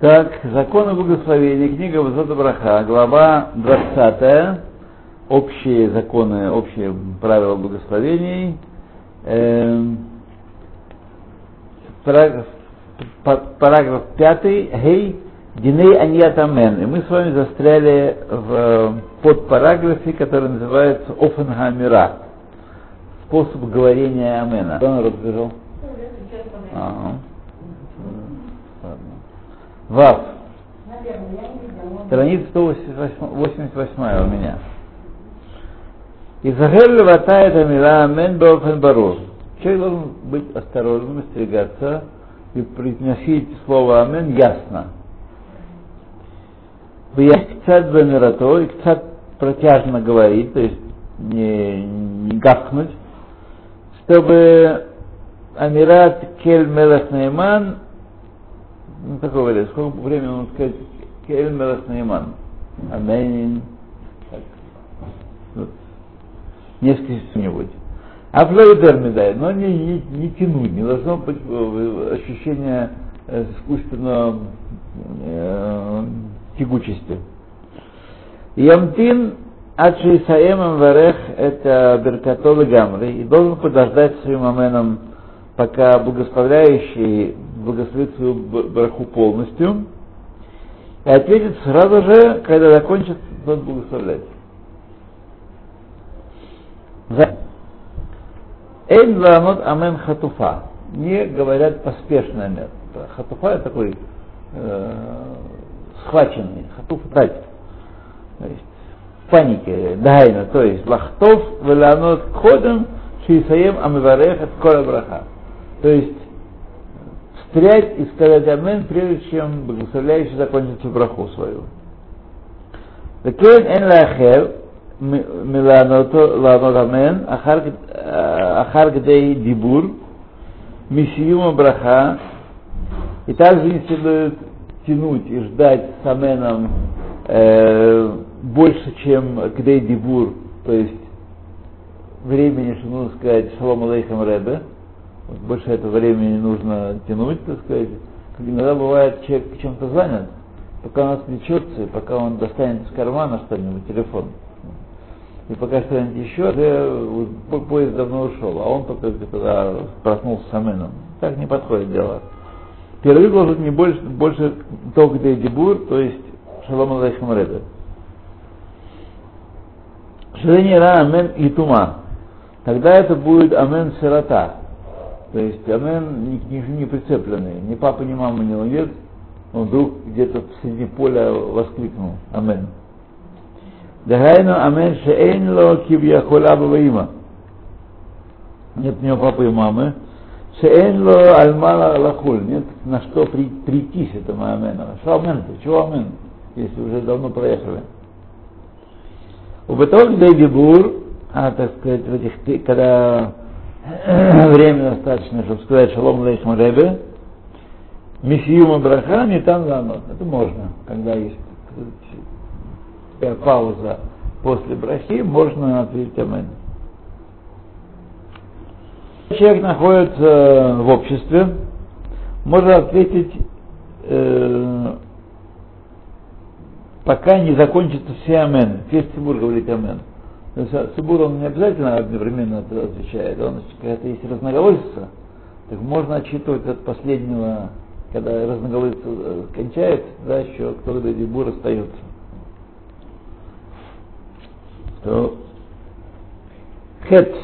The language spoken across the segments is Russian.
Так, законы благословения, книга Высота Браха, глава 20, общие законы, общие правила благословений, эм, параграф, параграф 5, гей, Диней Аньятамен. И мы с вами застряли в подпараграфе, который называется Офенгамира. Способ говорения Амена. Кто народ разбежал? Ага. Вав. Страница 188 у меня. Изахель ватает амира амен беофен барур. Человек должен быть осторожным, остерегаться и произносить слово амен ясно. Кцат бамирато и кцат протяжно говорить, то есть не, не гавкнуть, чтобы Амират Кель Мелах Нейман ну, такого времени, сколько времени он сказать Аменин, так, вот, несколько что-нибудь. А Флоидер но не, не, не тянуть, не должно быть ощущения э, искусственного э, тягучести. Ямтин Ачисаем Варех это Беркатол Гамри и должен подождать своим аменом, пока благословляющий благословит свою браху полностью, и ответит сразу же, когда закончит тот благословлять. Эйн ланот амен хатуфа. Не говорят поспешно нет. Хатуфа это такой э, схваченный. Хатуф дать. То есть в панике. Дайна. То есть лахтов веланот ходом шисаем амиварех от кола браха. То есть встрять и сказать амен, прежде чем благословляющий закончит всю браху свою. וכן אין לאחר מלענות אמן אחר כדי דיבור מסיום הברכה и также не следует тянуть и ждать с аменом э, больше, чем кдей дибур, то есть времени, что нужно сказать шалом алейхам ребе, больше этого времени нужно тянуть, так сказать. Иногда бывает, человек чем-то занят, пока он отвлечется, пока он достанет из кармана что-нибудь, телефон. И пока что-нибудь еще, уже поезд давно ушел, а он только когда проснулся с Аменом. Так не подходит дело. Первый должен не больше, больше только дебур, то есть шалом алейхим ребе. Шелени ра амен и тума. Тогда это будет амен сирота. То есть амен ни, ни, не прицепленный, ни папа, ни мама не нет. Он вдруг где-то среди поля воскликнул Амен. Дагайну Амен шеэйн ло кивьяхоль аба има. Нет у него папы и мамы. Шеэйн ло альмала лахуль. Нет на что при, прийтись этому Амену. Что Амен? Чего Амен? Если уже давно проехали. У Беток Дейдибур, а так сказать, в этих, когда времени достаточно, чтобы сказать шалом лейхам ребе, мисиюма браха не там занот. Это можно, когда есть пауза после брахи, можно ответить амен. Человек находится в обществе, можно ответить, э, пока не закончится все амен. Весь Тимур говорит амен. То есть Субур он не обязательно одновременно отвечает, он, когда есть разноголосица, так можно отчитывать от последнего, когда разноголосица кончается, да, еще кто-то Дебур остается. То Хет.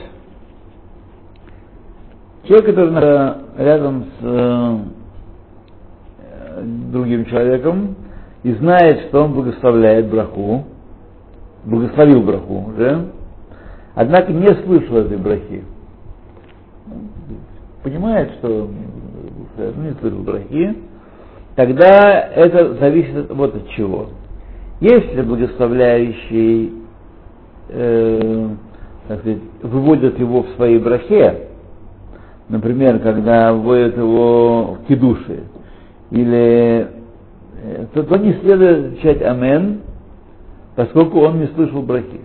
Человек, который рядом с э, другим человеком и знает, что он благословляет браху, благословил браху уже, однако не слышал этой брахи. Понимает, что ну, не слышал брахи, тогда это зависит вот от чего. Если благословляющий э, так сказать, выводит его в своей брахе, например, когда вводят его в кидуши, или э, то, то не следует отвечать амен, поскольку он не слышал брахи.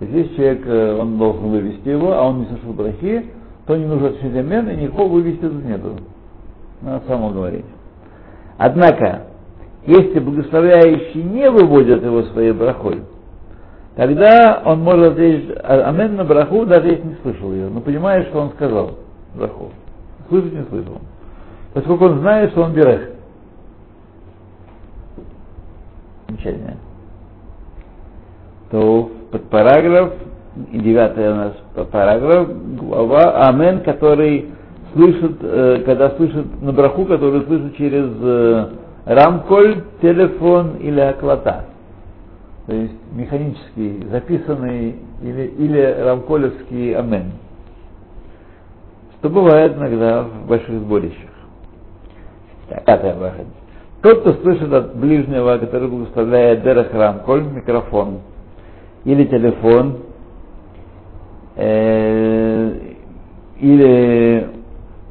Если человек, э, он должен вывести его, а он не слышал брахи, то не нужно отвечать амен, и никакого вывести тут нету. Надо само говорить. Однако, если благословляющий не выводит его своей брахой, тогда он может ответить «А, амен на браху, даже если не слышал ее, но понимает, что он сказал браху. Слышать не слышал. Поскольку он знает, что он берех. Замечание. То под параграф, девятый у нас параграф, глава Амен, который слышит, э, когда слышит на браху, который слышит через э, рамколь, телефон или оклата. То есть механический, записанный или, или рамколевский амен. Что бывает иногда в больших сборищах. Пятая. Тот, кто слышит от ближнего, который благословляет Дерех Рамколь, микрофон или телефон, э, или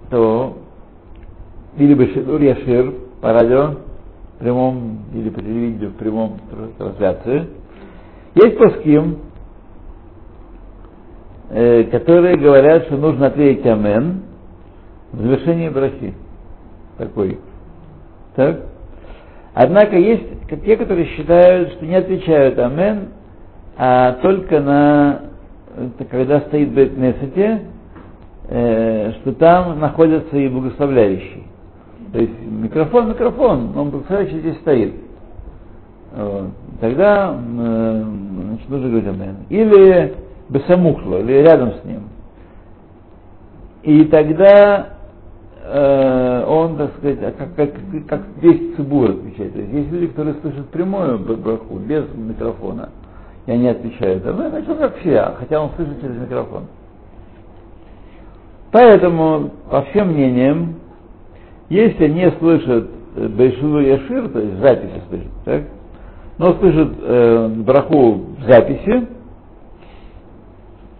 то, или Бешидур Яшир по радио, в прямом или по телевидению, в прямом трансляции. Есть плоским, э, которые говорят, что нужно ответить Амен в завершении брахи. Такой. Так? Однако есть те, которые считают, что не отвечают Амен, а только на, когда стоит Бет Несете, э, что там находятся и благословляющие. То есть микрофон, микрофон, но благословляющий здесь стоит. Вот. Тогда э, значит, нужно говорить Амен. Или Бесамухло, или рядом с ним. И тогда э, он, так сказать, а как, как, как весь цибур отвечает. То есть есть люди, которые слышат прямую браху, без микрофона, и они отвечают. А ну, значит, как все, хотя он слышит через микрофон. Поэтому, по всем мнениям, если не слышит Бейшилу Яшир, то есть записи слышит, так, но слышит э, браху в записи,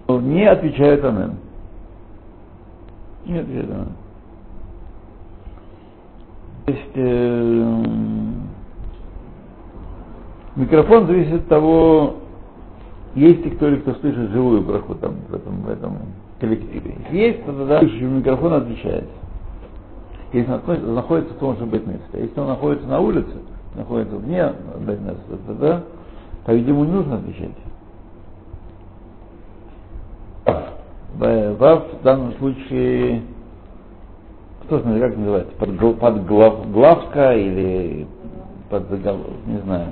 не отвечает Амен. Не отвечает Амен. То есть э, микрофон зависит от того, есть ли кто или кто слышит живую браху там, в этом, в этом коллективе. Если есть, то тогда микрофон отвечает. Если он находится в том же бетнесе. Если он находится на улице, находится вне бетнеса, тогда, по-видимому, не нужно отвечать. В данном случае, кто знает, как называется, под, под глав, главка или под не знаю.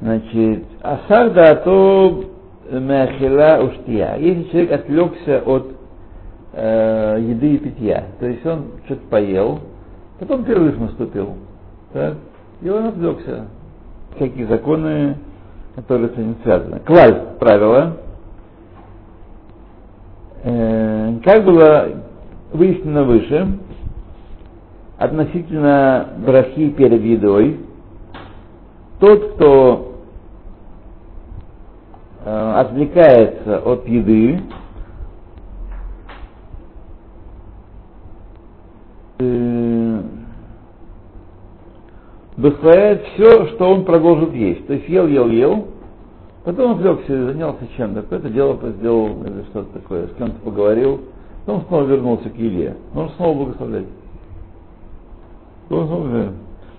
Значит, асарда а то махила уштия. Если человек отвлекся от э, еды и питья, то есть он что-то поел, потом перерыв наступил, так, и он отвлекся. Какие законы, которые с этим связаны. Клаль, правило, э, как было выяснено выше, относительно брахи перед едой, тот, кто э, отвлекается от еды, э, благословляет все, что он продолжит есть. То есть ел, ел, ел, потом отвлекся и занялся чем-то. Какое-то дело сделал или что-то такое, с кем-то поговорил, потом снова вернулся к еле. Нужно снова благословлять.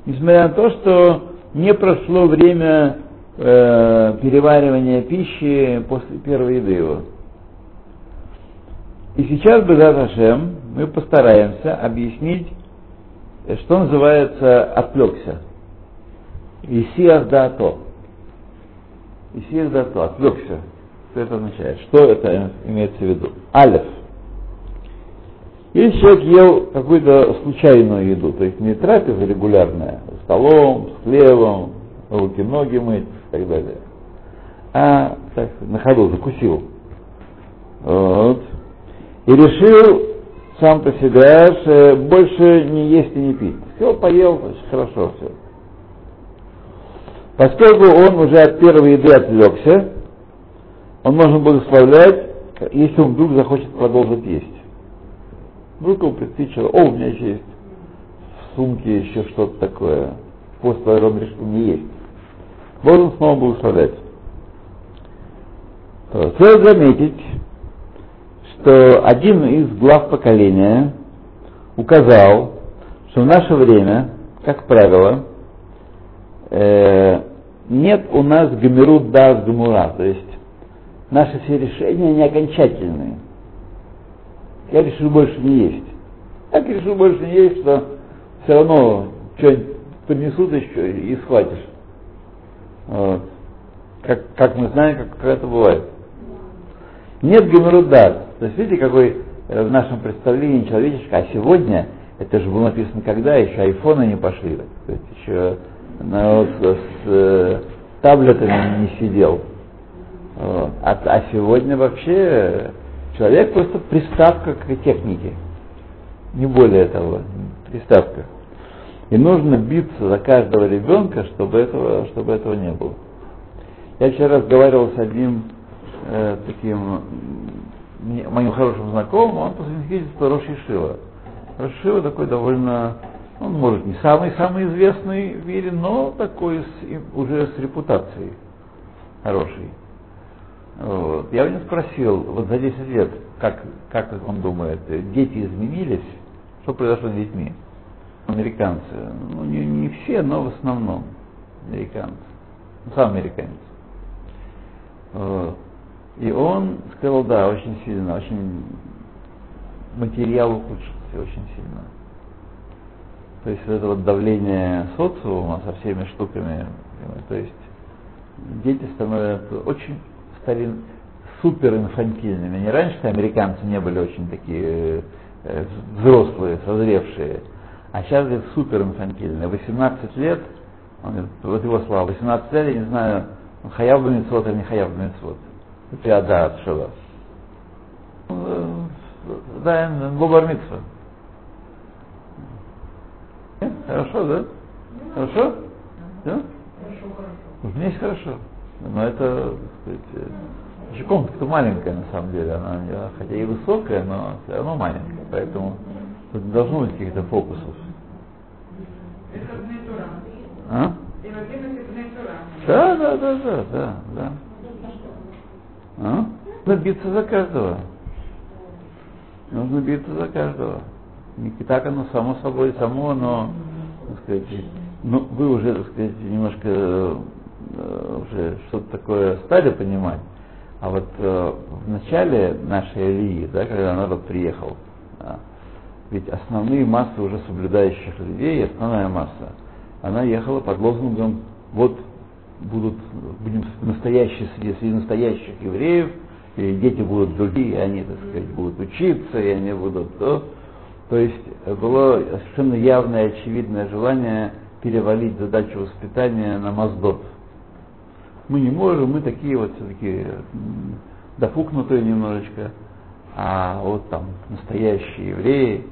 Несмотря на то, что не прошло время э, переваривания пищи после первой еды его. И сейчас, Безат Хашем, мы постараемся объяснить, что называется отвлекся. Исиах дато. Исиах дато, отвлекся. Что это означает? Что это имеется в виду? Алиф. Если человек ел какую-то случайную еду, то есть не трапеза регулярная, столом, с хлебом, руки, ноги мыть и так далее, а так, на ходу закусил. Вот. И решил сам по себе, что больше не есть и не пить. Все, поел, хорошо все. Поскольку он уже от первой еды отвлекся, он может благословлять, если он вдруг захочет продолжить есть. Вдруг ему приспичило, о, у меня еще есть сумке еще что-то такое. После решил не есть. Должен снова благословлять. Стоит заметить, что один из глав поколения указал, что в наше время, как правило, э, нет у нас гамерут да гамура, то есть наши все решения не окончательные. Я решил больше не есть. Так решил больше не есть, что все равно что-нибудь принесут еще и схватишь. Вот. Как, как мы знаем, как, как это бывает. Нет геморрудат. То есть видите, какой э, в нашем представлении человеческое, а сегодня, это же было написано когда, еще айфоны не пошли, то есть еще народ с, э, таблетами не сидел. Вот. А, а сегодня вообще человек просто приставка к технике. Не более того, приставка. И нужно биться за каждого ребенка, чтобы этого, чтобы этого не было. Я вчера разговаривал с одним э, таким моим хорошим знакомым, он по совместительству Роши Шива. Роши такой довольно, он может не самый-самый известный в мире, но такой с, уже с репутацией хороший. Вот. Я у него спросил, вот за 10 лет, как, как он думает, дети изменились, что произошло с детьми? Американцы, ну не, не все, но в основном американцы, ну, сам американец. И он сказал, да, очень сильно, очень материал ухудшился очень сильно. То есть это вот давление социума со всеми штуками, то есть дети становятся очень стали супер инфантильными. Не раньше американцы не были очень такие э, взрослые, созревшие, а сейчас говорит, супер инфантильные. 18 лет, он говорит, вот его слова, 18 лет, я не знаю, хаяв бамитсвот или не хаяв бамитсвот. Я да, отшила. Да, Бобар Митсва. Хорошо, да? Хорошо? Да? У меня есть хорошо. Но это, так сказать, еще комната маленькая на самом деле, она хотя и высокая, но все равно маленькая, поэтому тут не должно быть каких-то фокусов. А? Да, да, да, да, да, да. А? Нужно биться за каждого. Нужно биться за каждого. Не так оно само собой, само оно, так сказать, ну, вы уже, так сказать, немножко э, уже что-то такое стали понимать, а вот э, в начале нашей Алии, да, когда народ приехал, да, ведь основные массы уже соблюдающих людей, основная масса, она ехала под лозунгом вот будут, будем настоящие среди, среди настоящих евреев, и дети будут другие, и они, так сказать, будут учиться, и они будут то. То есть было совершенно явное, очевидное желание перевалить задачу воспитания на Моздот. Мы не можем, мы такие вот все-таки дофукнутые немножечко, а вот там настоящие евреи,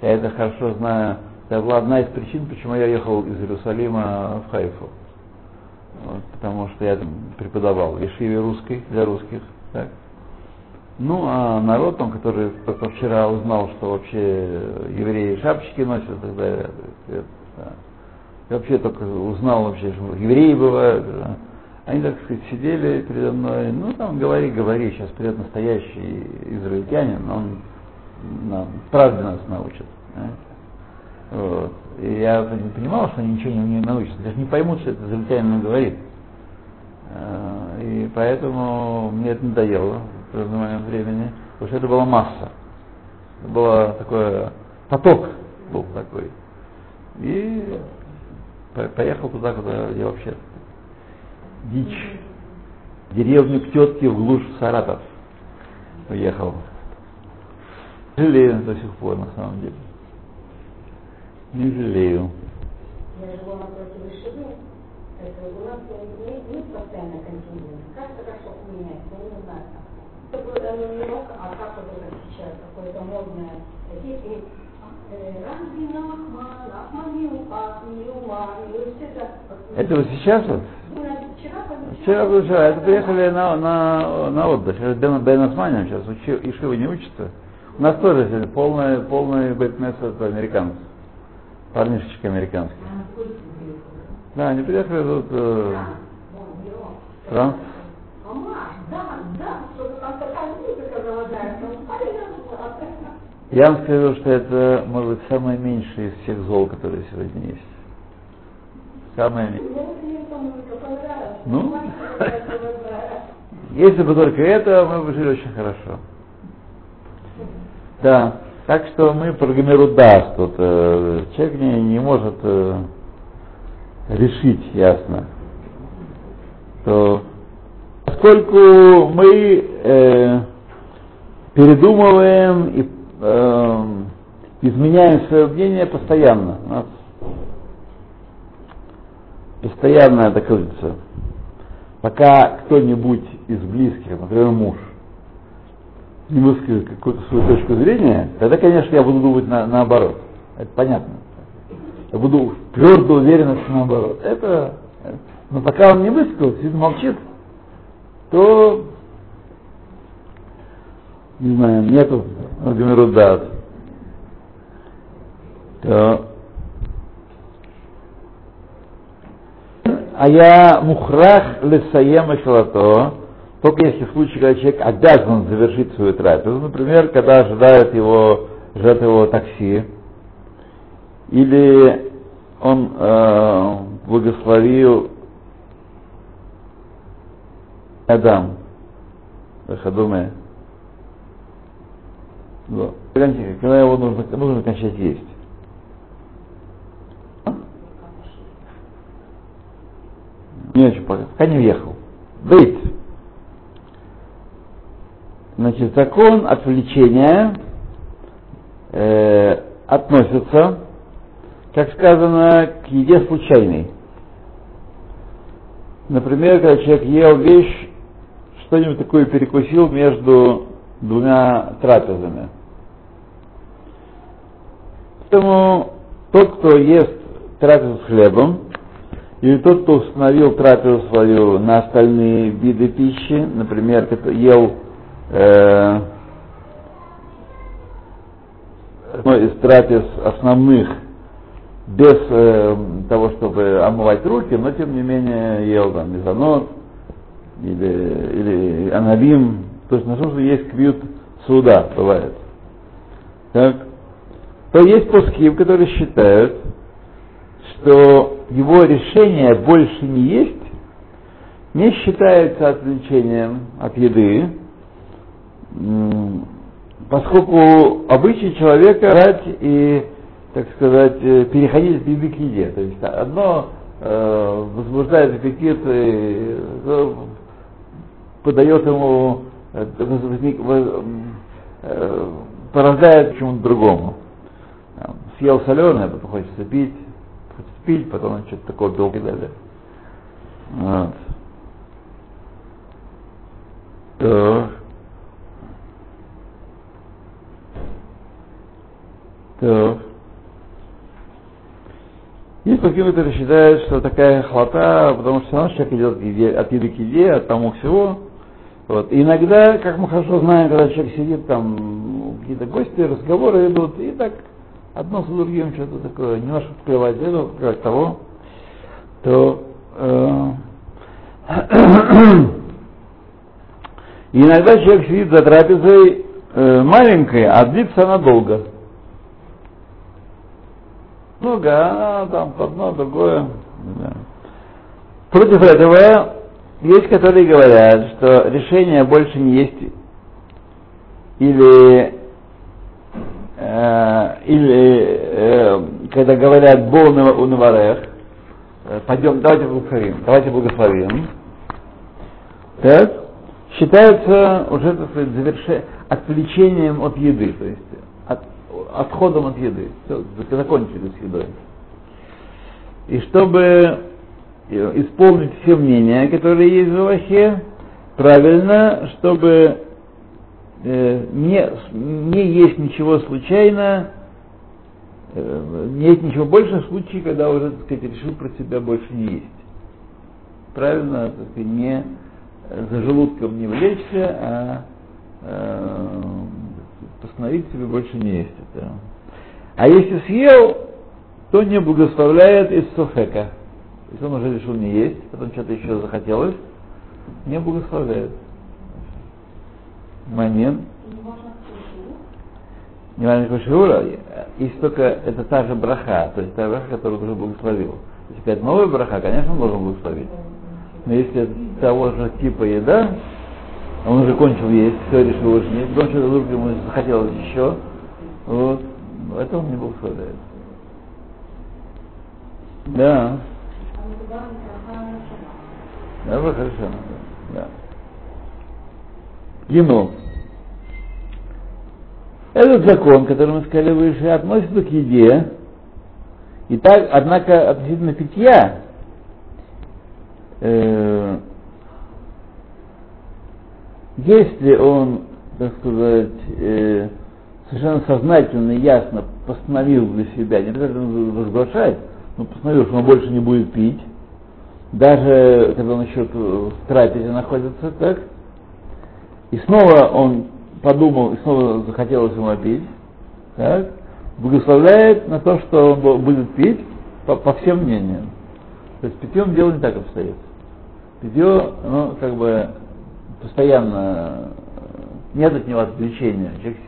я это хорошо знаю, это была одна из причин, почему я ехал из Иерусалима в Хайфу. Вот, потому что я там преподавал в Ешиве русской, для русских. Так. Ну, а народ, там, который только вчера узнал, что вообще евреи шапочки носят и так далее, да. я вообще только узнал вообще, что евреи бывают. Да. Они, так сказать, сидели передо мной, ну, там, говори, говори, сейчас придет настоящий израильтянин, он нам, правде нас научит. Знаете? Вот. И я понимал, что они ничего не, не научатся, даже не поймут, что это израильтянин говорит. А, и поэтому мне это надоело в определенный момент времени, потому что это была масса. Это был такой поток был такой. И поехал туда, куда я вообще дичь. Деревню к тетке в глушь Саратов уехал. Жалею до сих пор, на самом деле. Не жалею. Я живу напротив Ишивы. Это у нас не, постоянно континуум. Кажется, как что меняется, я не знаю. Такое оно не рок, а как вот это сейчас, какое-то модное. Здесь и Рамзина Ахман, Ахман Миуха, Миума, и вот это. Это вот сейчас вот? Вчера, Вчера был вчера. Это приехали на, на, на отдых. Сейчас Бен, Бен Османин сейчас учи, Ишива не учится. У нас тоже сегодня полный, полный бэтмес это американцы. Парнишечки американские. Да, они приехали тут э, Франц. Я вам скажу, что это, может быть, самое меньшее из всех зол, которые сегодня есть. Самое меньшее. Ну, если бы только это, мы бы жили очень хорошо. Да, так что мы про Гамерудас тут. Э, человек не, не может э, решить ясно, то поскольку мы э, передумываем и э, изменяем свое мнение постоянно, у нас постоянно это крутится. Пока кто-нибудь из близких, например, муж, не выскажет какую-то свою точку зрения, тогда, конечно, я буду думать на, наоборот. Это понятно. Я буду твердо уверен, что наоборот. Это, но пока он не высказал, сидит молчит, то, не знаю, нету Гамерудат. То а я мухрах лесаем шалато, только если в когда человек обязан завершить свою трапезу, например, когда ожидает его, ждет его такси, или он э, благословил Адам, Хадуме, когда его нужно, нужно кончать есть. Не очень пока, пока не въехал. Бейт. Значит, закон отвлечения э, относится, как сказано, к еде случайной. Например, когда человек ел вещь, что-нибудь такое перекусил между двумя трапезами. Поэтому тот, кто ест трапезу с хлебом, или тот, кто установил трапезу свою на остальные виды пищи, например, ел э, одной из трапез основных без э, того, чтобы омывать руки, но тем не менее ел там мезонот или, или анавим, то есть на что есть квют суда, бывает. Так, то есть пуским, которые считают, что его решение больше не есть, не считается отвлечением от еды, поскольку обычай человека брать и, так сказать, э, переходить от еды к еде. То есть одно э, возбуждает аппетит, и, э, подает ему, э, возник, э, порождает чему-то другому. Съел соленое, потом хочется пить, хочется пить, потом что-то такое долго далее. Вот. Так. Так. Есть такие, которые считают, что такая хвата, потому что все человек идет еде, от еды к еде, от тому всего. Вот. И иногда, как мы хорошо знаем, когда человек сидит там, какие-то гости, разговоры идут, и так одно с другим что-то такое, немножко вплевать это, как того, то э, иногда человек сидит за трапезой э, маленькой, а длится она долго много, а там одно, другое. Да. Против этого есть, которые говорят, что решение больше не есть или э, или э, когда говорят Бог у Наварех, э, пойдем, давайте благословим, давайте благословим, так, считается уже, так сказать, заверше, отвлечением от еды, то есть отходом от еды. Все, закончили с едой. И чтобы исполнить все мнения, которые есть в Аллахе, правильно, чтобы э, не, не есть ничего случайно, э, не есть ничего больше в случае, когда уже, так сказать, решил про себя больше не есть. Правильно, так сказать, не за желудком не влечься, а э, постановить себе больше не есть это. А если съел, то не благословляет из софека. Если он уже решил не есть, потом что-то еще захотелось, не благословляет. Момент. не важно шиура, есть только это та же браха, то есть та браха, которую уже благословил. Если какая-то новая браха, конечно, он должен благословить. Но если того же типа еда, он уже кончил есть, все решил уже нет, потом что-то вдруг ему захотелось еще, вот, это он не благословляет. Да. Да, вы хорошо. Да. Гимл. Этот закон, который мы сказали выше, относится к еде. И так, однако, относительно питья, э, если он, так сказать, э, совершенно сознательно и ясно постановил для себя, не обязательно возглашать, но постановил, что он больше не будет пить, даже когда он еще в трапезе находится, так, и снова он подумал, и снова захотелось ему пить, так, благословляет на то, что он будет пить, по, по всем мнениям. То есть питьем дело не так обстоит. Питье, ну, как бы, постоянно, нет от него отвлечения. Человек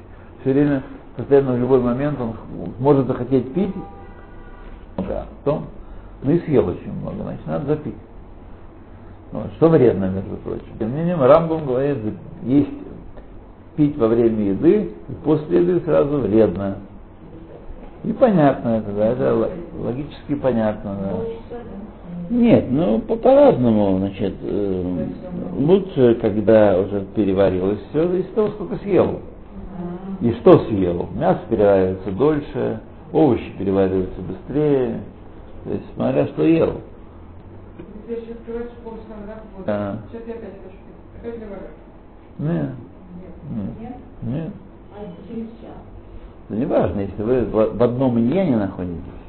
все время, постоянно в любой момент он может захотеть пить, да, то, ну и съел очень много, значит, надо запить. Вот, что вредно, между прочим. Тем не менее, Рамбом говорит, есть пить во время еды и после еды сразу вредно. И понятно это, да, это логически понятно, да. Нет, ну по- по-разному, значит, э, лучше, когда уже переварилось все, из того, сколько съел. И что съел? Мясо переваривается дольше, овощи перевариваются быстрее, то есть смотря что ел. Да. Да. Добавляю. Нет, Нет. нет, нет. А это через час. Это не важно, если вы в одном иньяне находитесь.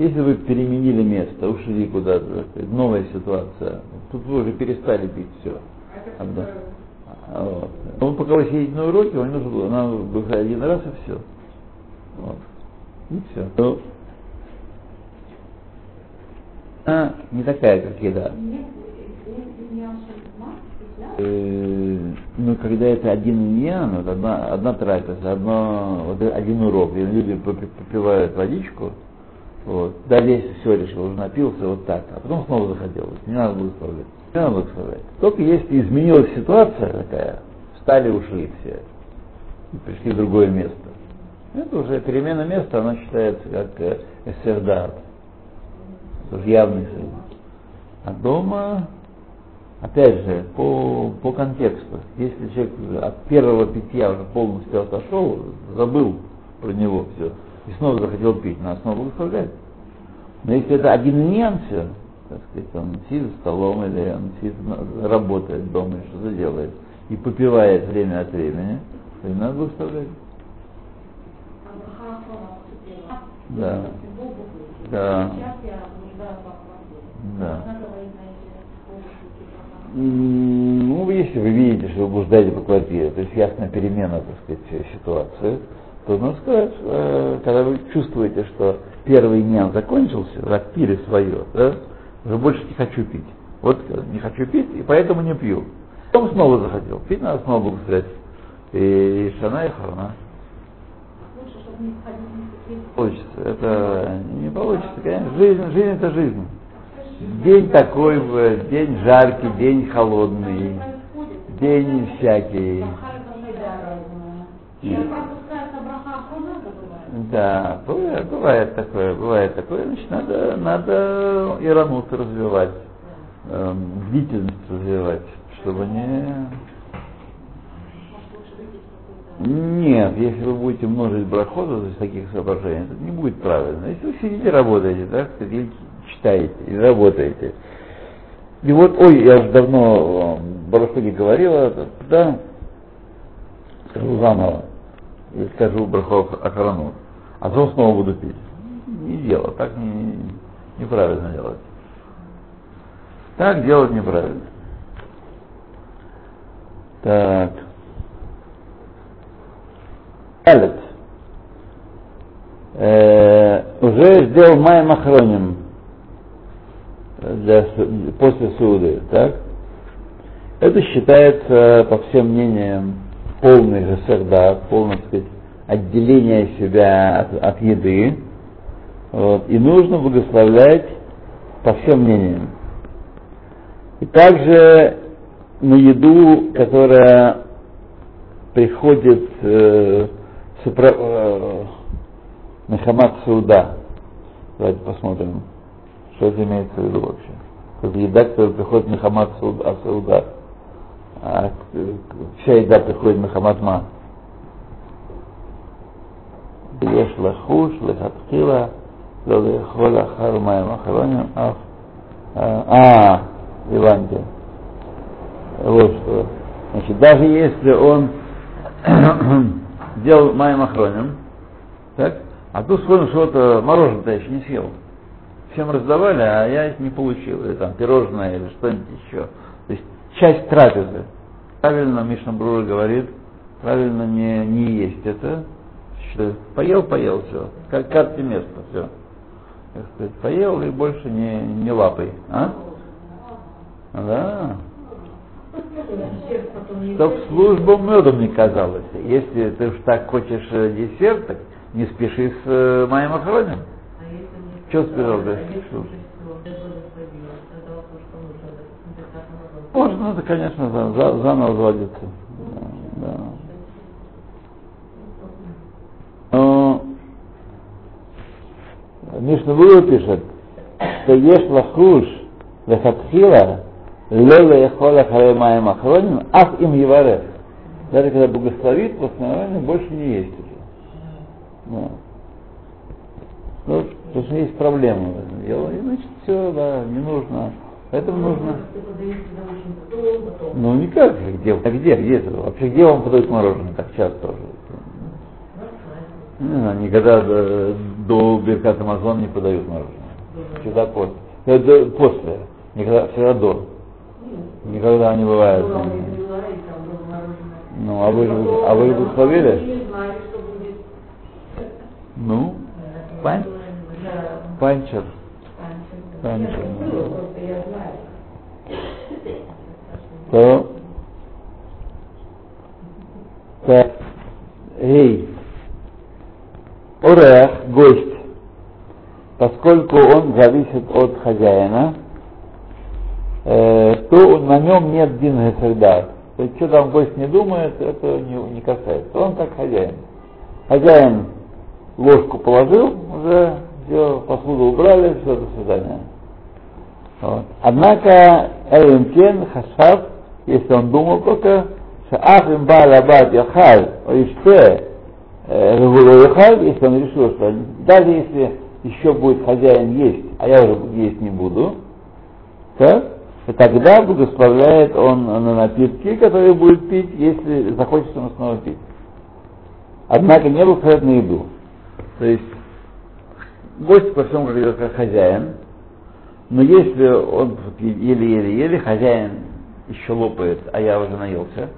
Если вы переменили место, ушли куда-то, новая ситуация, тут вы уже перестали пить все. Это А, А, Вот. Он пока вы сидите на уроке, вам нужно было, надо было один раз и все. Вот. И все. Ну, а, не такая, как еда. Э, ну, когда это один иньян, вот одна, одна трапеза, одно, вот один урок, и люди попи- попивают водичку, вот, далее если все решил, уже напился, вот так, а потом снова захотелось, не надо благословлять. Не надо благословлять. Только если изменилась ситуация такая, встали, ушли все, и пришли в другое место. Это уже перемена места, она считается как э, эсердар, тоже явный союз. А дома Опять же, по, по контексту, если человек от первого питья уже полностью отошел, забыл про него все, и снова захотел пить, надо снова благословлять. Но если это один ньян все, так сказать, он сидит за столом или он сидит, на- работает дома, что-то делает, и попивает время от времени, то и надо благословлять. Да. Да. Да. Ну, если вы видите, что вы блуждаете по квартире, то есть ясная перемена, так сказать, ситуации, то нужно сказать, э, когда вы чувствуете, что первый день закончился, вы отпили свое, да, уже больше не хочу пить. Вот э, не хочу пить, и поэтому не пью. Потом снова захотел. Пить надо снова благословлять. И шана и никакие Получится. Это не получится, конечно. Жизнь, жизнь это жизнь. День такой, день жаркий, день холодный, день всякий. Чем пропускается браха охрана, бывает? Да, бывает, бывает такое, бывает такое. Значит, надо, надо иранут развивать, эм, бдительность развивать, чтобы не... Нет, если вы будете множить брахотов из таких соображений, это не будет правильно. Если вы сидите, работаете, так сказать, или читаете, или работаете. И вот, ой, я уже давно э, в Барахуде говорила, да, скажу заново, и скажу брахов охрану, а потом снова буду пить. Не дело, так не, неправильно делать. Так делать неправильно. Так. Алец. Э, уже сделал Майя Махроним для, после суды, так? Это считается, по всем мнениям, полный гесерда, полный, так сказать, отделения себя от, от еды. Вот, и нужно благословлять по всем мнениям. И также на еду, которая приходит э, супра, э, на хамат сауда. Давайте посмотрим, что это имеется в виду вообще. Это еда, которая приходит на хамат сауда. А вся еда приходит на хамат ма. יש לחוש, לכתחילה, לא לאכול אחר מים אחרונים אף... А, Иванте. Вот что. Значит, даже если он делал моим охронем, так, а тут вспомнил, что это мороженое-то еще не съел. Всем раздавали, а я их не получил. Или там пирожное, или что-нибудь еще. То есть часть трапезы. Правильно Мишна Брура говорит, правильно не, не есть это. что поел, поел, все. Как карте место, все. Так сказать, поел и больше не, не лапой. А? Да. Чтоб службу медом не казалось. Если ты уж так хочешь э, десерт, так не спеши с моим охраном. Что спешил? Да? Можно, это, конечно, за, за, заново заводиться. Да, да. Но Мишна Бура пишет, что ешь лахуш лехатхила лела яхола хараймаем охроним, ах им еварев. Даже когда благословит, основном больше не есть уже. Ну, потому что есть проблемы в этом деле. И, значит, все, да, не нужно. Поэтому нужно. Ну никак же, где, а где, где? Вообще где вам подают мороженое так часто уже? Не знаю, никогда до, Беркат Амазон не подают мороженое. Всегда после. Это после. Никогда, всегда до. Никогда не бывает. Ну, а вы, а вы благословили? Ну, пан, панчер. Панчер. То, так, эй, гость, поскольку он зависит от хозяина, э, то на нем нет дин всегда. То есть, что там гость не думает, это не, не касается. Он как хозяин. Хозяин ложку положил, уже все, посуду убрали, все, до свидания. Вот. Однако Элемкен Хашав, если он думал только, что Ахим Балабат Яхаль, Оиште, Яхаль, если он решил, что даже если еще будет хозяин есть, а я уже есть не буду, так, и тогда благословляет он на напитки, которые будет пить, если захочется ему снова пить. Однако не благословляет на еду. То есть гость по всему как хозяин, но если он еле-еле-еле, хозяин еще лопает, а я уже наелся,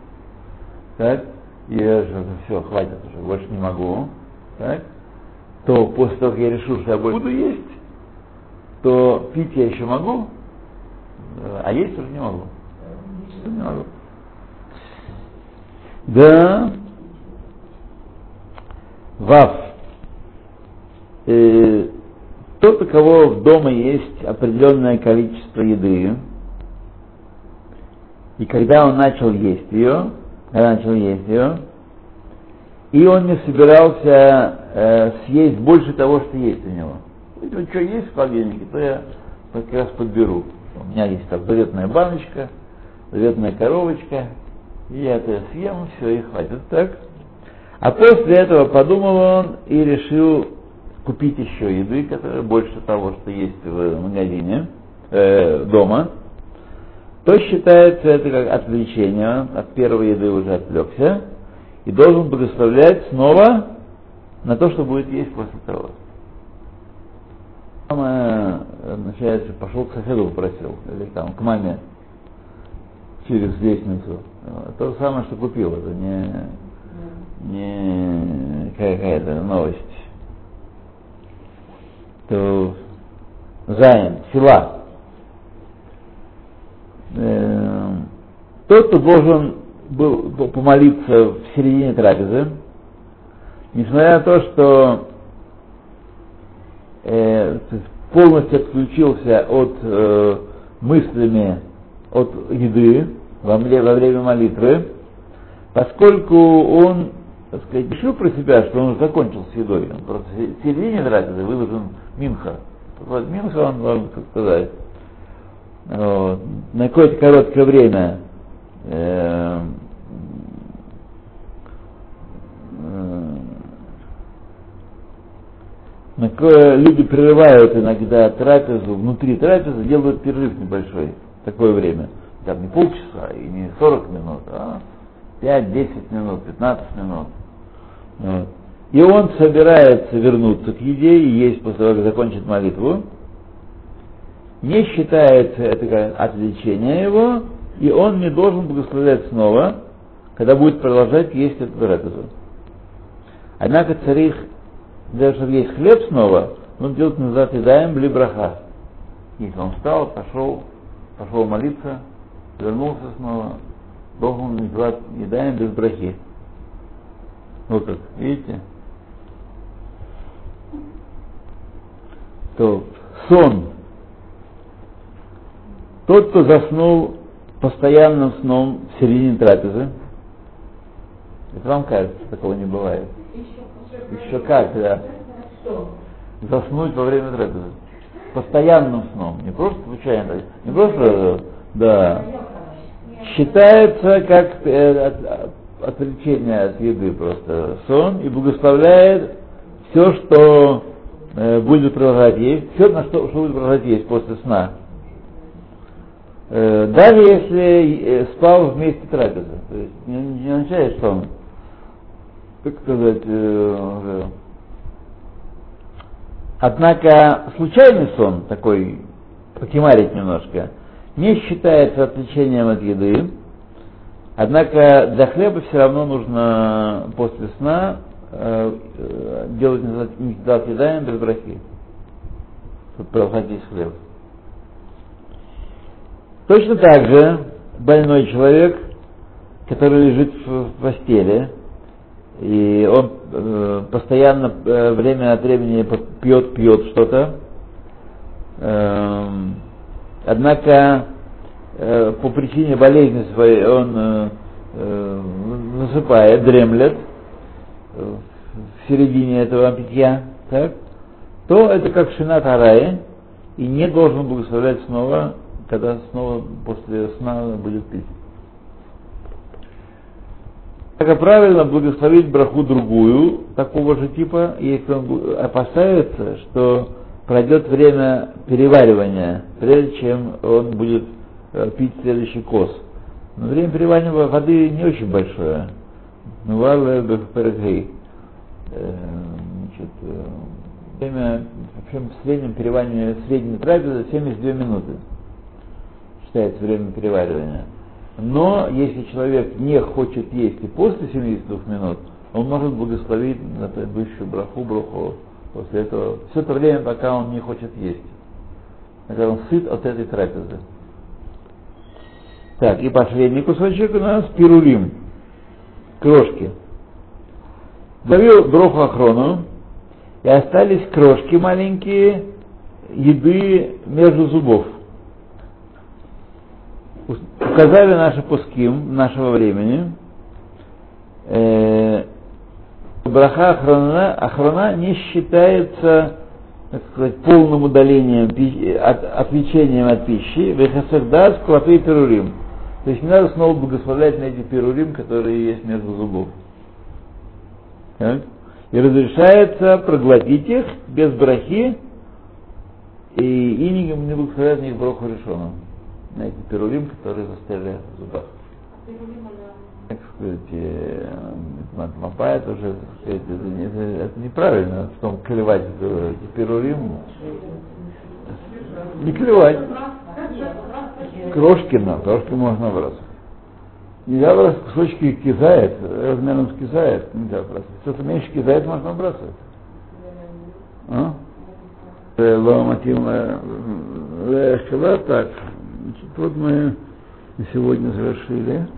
так, и я же все, хватит уже, больше не могу, так, то после того, как я решу, что я больше буду есть, то пить я еще могу, а есть уже не могу. Не могу. Да. Вав. Э, тот, у кого в дома есть определенное количество еды, и когда он начал есть ее, когда начал есть ее, и он не собирался э, съесть больше того, что есть у него. Вот что есть в холодильнике, то я как раз подберу. У меня есть там заветная баночка, заветная коробочка, и я это съем, все, и хватит так. А после этого подумал он и решил купить еще еды, которая больше того, что есть в магазине, э, дома, то считается это как отвлечение, от первой еды уже отвлекся, и должен благословлять снова на то, что будет есть после того. Мама, начинается, пошел к соседу попросил, или там к маме через лестницу. То же самое, что купил, это не, не какая-то новость. То Зайн, Фила. Э, тот, кто должен был помолиться в середине трапезы, несмотря на то, что э, полностью отключился от э, мыслями от еды во, во время молитвы, поскольку он, так сказать, решил про себя, что он закончил с едой, он просто в середине трапезы выложен минха. Вот минха он должен как сказать. Вот. На какое-то короткое время э, люди прерывают иногда трапезу, внутри трапезы делают перерыв небольшой, такое время. Там не полчаса и не 40 минут, а 5-10 минут, 15 минут. И он собирается вернуться к еде и есть после того, как закончит молитву. Не считается это отвлечение его, и он не должен благословлять снова, когда будет продолжать есть эту трапезу. Однако царих даже чтобы есть хлеб снова, он делает назад едаем бли браха. Если он встал, пошел, пошел молиться, вернулся снова, должен называть едаем без брахи. Вот как, видите? То сон. Тот, кто заснул постоянным сном в середине трапезы, это вам кажется, такого не бывает. Еще как, да. Заснуть во время трапезы. Постоянным сном. Не просто случайно. Не просто, да. Считается как э, от, отвлечение от еды просто. Сон и благословляет все, что э, будет продолжать есть, все, на что, что будет продолжать есть после сна. Э, даже если э, спал вместе трапезы. То есть не, не означает, что он как сказать, э, однако случайный сон, такой покемарить немножко, не считается отвлечением от еды, однако для хлеба все равно нужно после сна э, э делать низдат едаем без брахи, чтобы есть хлеб. Точно так же больной человек, который лежит в постели, и он э, постоянно э, время от времени пьет, пьет что-то. Э, однако э, по причине болезни своей он э, э, засыпает, дремлет э, в середине этого питья, так, то это как шинат арае, и не должен благословлять снова, когда снова после сна будет пить. Как правильно благословить браху другую, такого же типа, если он опасается, что пройдет время переваривания, прежде чем он будет э, пить следующий кос. Но время переваривания воды не очень большое. Ну, Значит, э, время, в общем, в среднем переваривание, средней трапезы 72 минуты. Считается время переваривания. Но если человек не хочет есть и после 72 минут, он может благословить на предыдущую браху, браху после этого, все это время, пока он не хочет есть. Когда он сыт от этой трапезы. Так, и последний кусочек у нас пирулим. Крошки. Довел броху охрону, и остались крошки маленькие еды между зубов указали наши пуским нашего времени, э, браха охрана, охрана не считается так сказать, полным удалением, от, отвлечением от пищи, вехасагдас клапей перурим. То есть не надо снова благословлять на эти перурим, которые есть между зубов. Так? И разрешается проглотить их без брахи, и, и не, не благословлять на них браху решенным на эти перулим, которые застряли в зубах. Так сказать, э, мапа это сказать, это, не, это неправильно, в том клевать перулим. Не клевать. Крошки на, крошки можно бросать. Нельзя бросать кусочки кизает, размером с кизает, нельзя бросать. Что-то меньше кизает можно бросать. А? Ломатим так. Вот мы сегодня завершили.